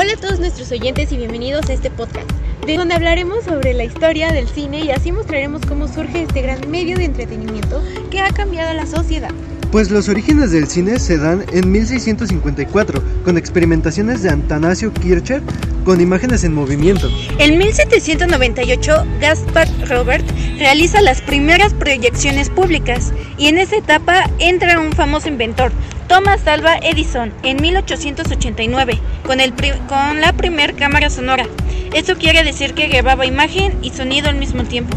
Hola a todos nuestros oyentes y bienvenidos a este podcast, de donde hablaremos sobre la historia del cine y así mostraremos cómo surge este gran medio de entretenimiento que ha cambiado la sociedad. Pues los orígenes del cine se dan en 1654, con experimentaciones de Antanasio Kircher con imágenes en movimiento. En 1798, Gaspar Robert realiza las primeras proyecciones públicas y en esa etapa entra un famoso inventor, Thomas Alva Edison, en 1889, con, el con la primera cámara sonora. Esto quiere decir que grababa imagen y sonido al mismo tiempo.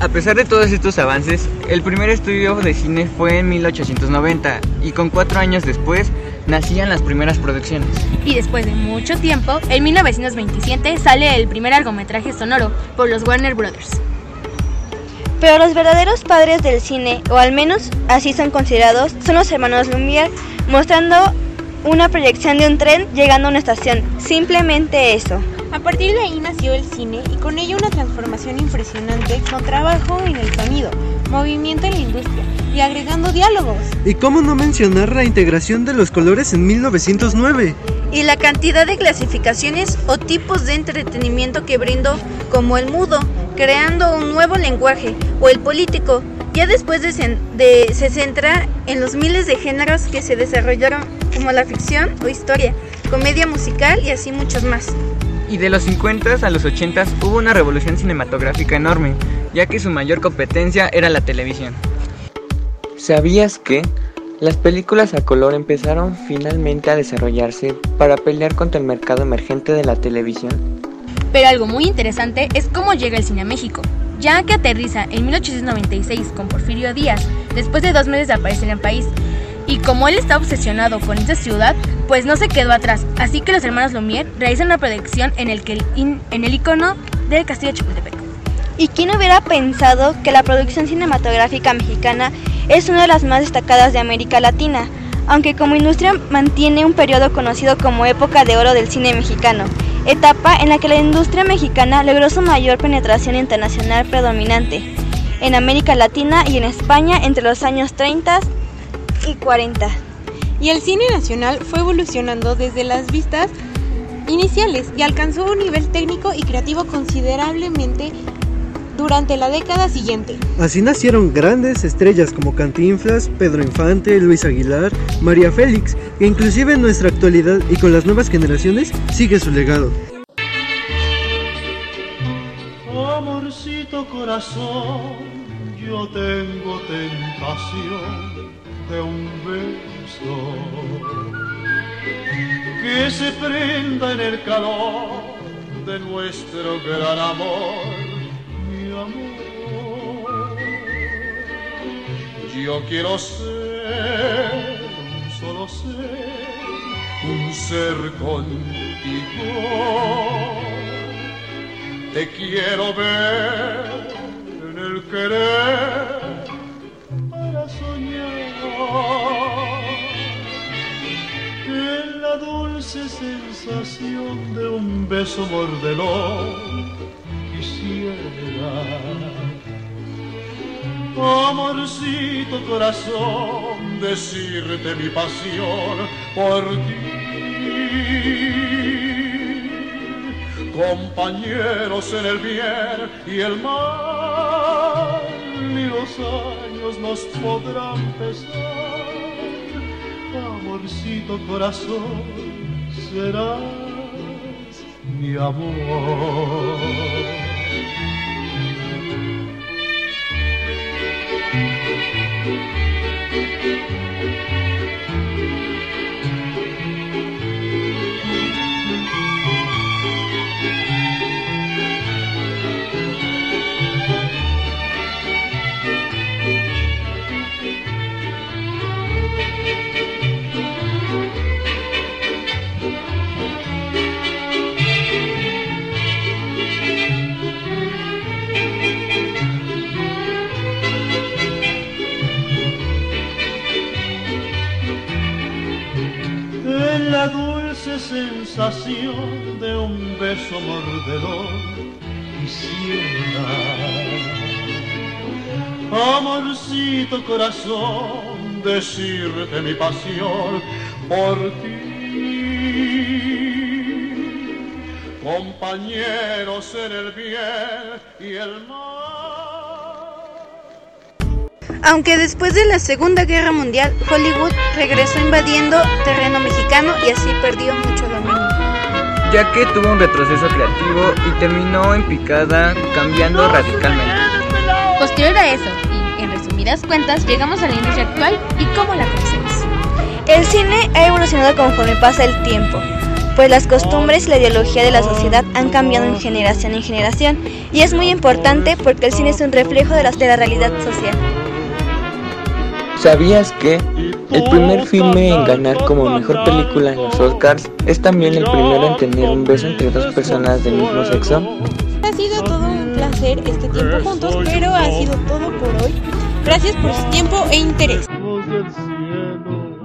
A pesar de todos estos avances, el primer estudio de cine fue en 1890 y con cuatro años después nacían las primeras producciones. Y después de mucho tiempo, en 1927 sale el primer largometraje sonoro por los Warner Brothers. Pero los verdaderos padres del cine, o al menos así son considerados, son los hermanos Lumière, mostrando una proyección de un tren llegando a una estación. Simplemente eso. A partir de ahí nació el cine y con ello una transformación impresionante con trabajo en el sonido, movimiento en la industria y agregando diálogos. ¿Y cómo no mencionar la integración de los colores en 1909? Y la cantidad de clasificaciones o tipos de entretenimiento que brindó, como el mudo, creando un nuevo lenguaje, o el político, ya después de, se centra en los miles de géneros que se desarrollaron como la ficción o historia, comedia musical y así muchos más. Y de los 50 a los 80 hubo una revolución cinematográfica enorme, ya que su mayor competencia era la televisión. ¿Sabías que las películas a color empezaron finalmente a desarrollarse para pelear contra el mercado emergente de la televisión? Pero algo muy interesante es cómo llega el cine a México, ya que aterriza en 1896 con Porfirio Díaz, después de dos meses de aparecer en el país. Y como él está obsesionado con esta ciudad, pues no se quedó atrás, así que los hermanos Lumière realizan una proyección en el, que en el icono del castillo de Chapultepec. ¿Y quién hubiera pensado que la producción cinematográfica mexicana es una de las más destacadas de América Latina? Aunque como industria mantiene un periodo conocido como época de oro del cine mexicano, etapa en la que la industria mexicana logró su mayor penetración internacional predominante en América Latina y en España entre los años 30 y 40. Y el cine nacional fue evolucionando desde las vistas iniciales y alcanzó un nivel técnico y creativo considerablemente durante la década siguiente. Así nacieron grandes estrellas como Cantinflas, Pedro Infante, Luis Aguilar, María Félix, e inclusive en nuestra actualidad y con las nuevas generaciones sigue su legado. Amorcito corazón, yo tengo tentación de un beso que se prenda en el calor de nuestro gran amor amor. Yo quiero ser un solo ser, un ser contigo. Te quiero ver en el querer para soñar. En la dulce sensación de un beso mordelón Amorcito corazón, decirte mi pasión por ti. Compañeros en el bien y el mal, ni los años nos podrán pesar. Amorcito corazón, serás mi amor. Música sensación de un beso mordedor quisiera. Amorcito corazón, decirte mi pasión por ti. compañeros en el bien y el mal. Aunque después de la Segunda Guerra Mundial, Hollywood regresó invadiendo terreno mexicano y así perdió mucho dominio. Ya que tuvo un retroceso creativo y terminó en picada cambiando radicalmente. Posterior a eso, y en resumidas cuentas, llegamos a la industria actual y cómo la conocemos. El cine ha evolucionado conforme pasa el tiempo, pues las costumbres y la ideología de la sociedad han cambiado en generación en generación y es muy importante porque el cine es un reflejo de la, de la realidad social. ¿Sabías que el primer filme en ganar como mejor película en los Oscars es también el primero en tener un beso entre dos personas del mismo sexo? Ha sido todo un placer este tiempo juntos, pero ha sido todo por hoy. Gracias por su tiempo e interés. Lejos del cielo,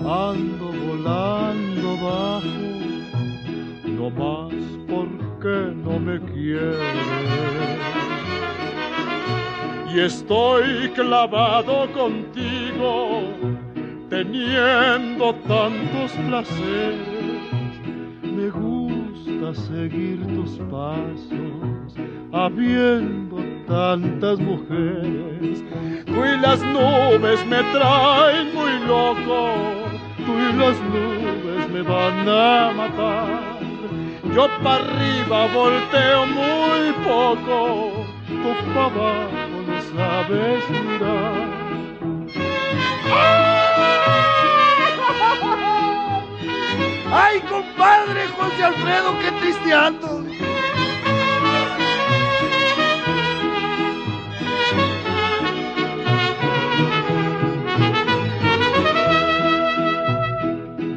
ando volando bajo, no más porque no me quiere. Y estoy clavado contigo, teniendo tantos placeres. Me gusta seguir tus pasos, habiendo tantas mujeres. Tú y las nubes me traen muy loco, tú y las nubes me van a matar. Yo para arriba volteo muy poco, tú para ¡Ay, compadre José Alfredo, qué triste ando!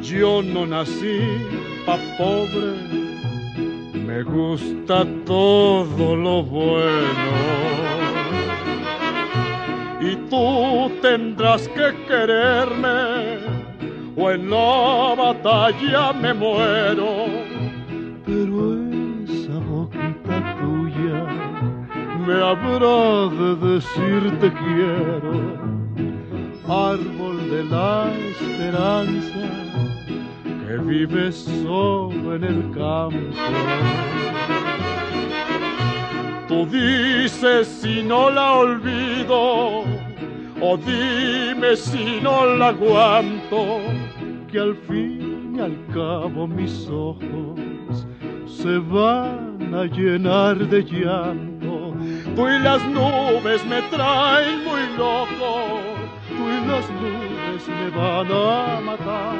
Yo no nací pa' pobre, me gusta todo lo bueno. Y tú tendrás que quererme, o en la batalla me muero. Pero esa boquita tuya me habrá de decir te quiero árbol de la esperanza que vive solo en el campo. Tú dices si no la olvido, dime si no la aguanto, que al fin y al cabo mis ojos se van a llenar de llanto. Tú y las nubes me traen muy loco, tú y las nubes me van a matar.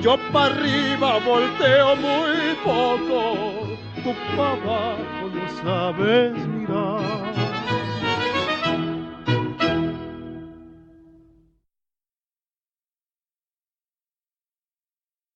Yo para arriba volteo muy poco, tú para abajo no sabes mirar.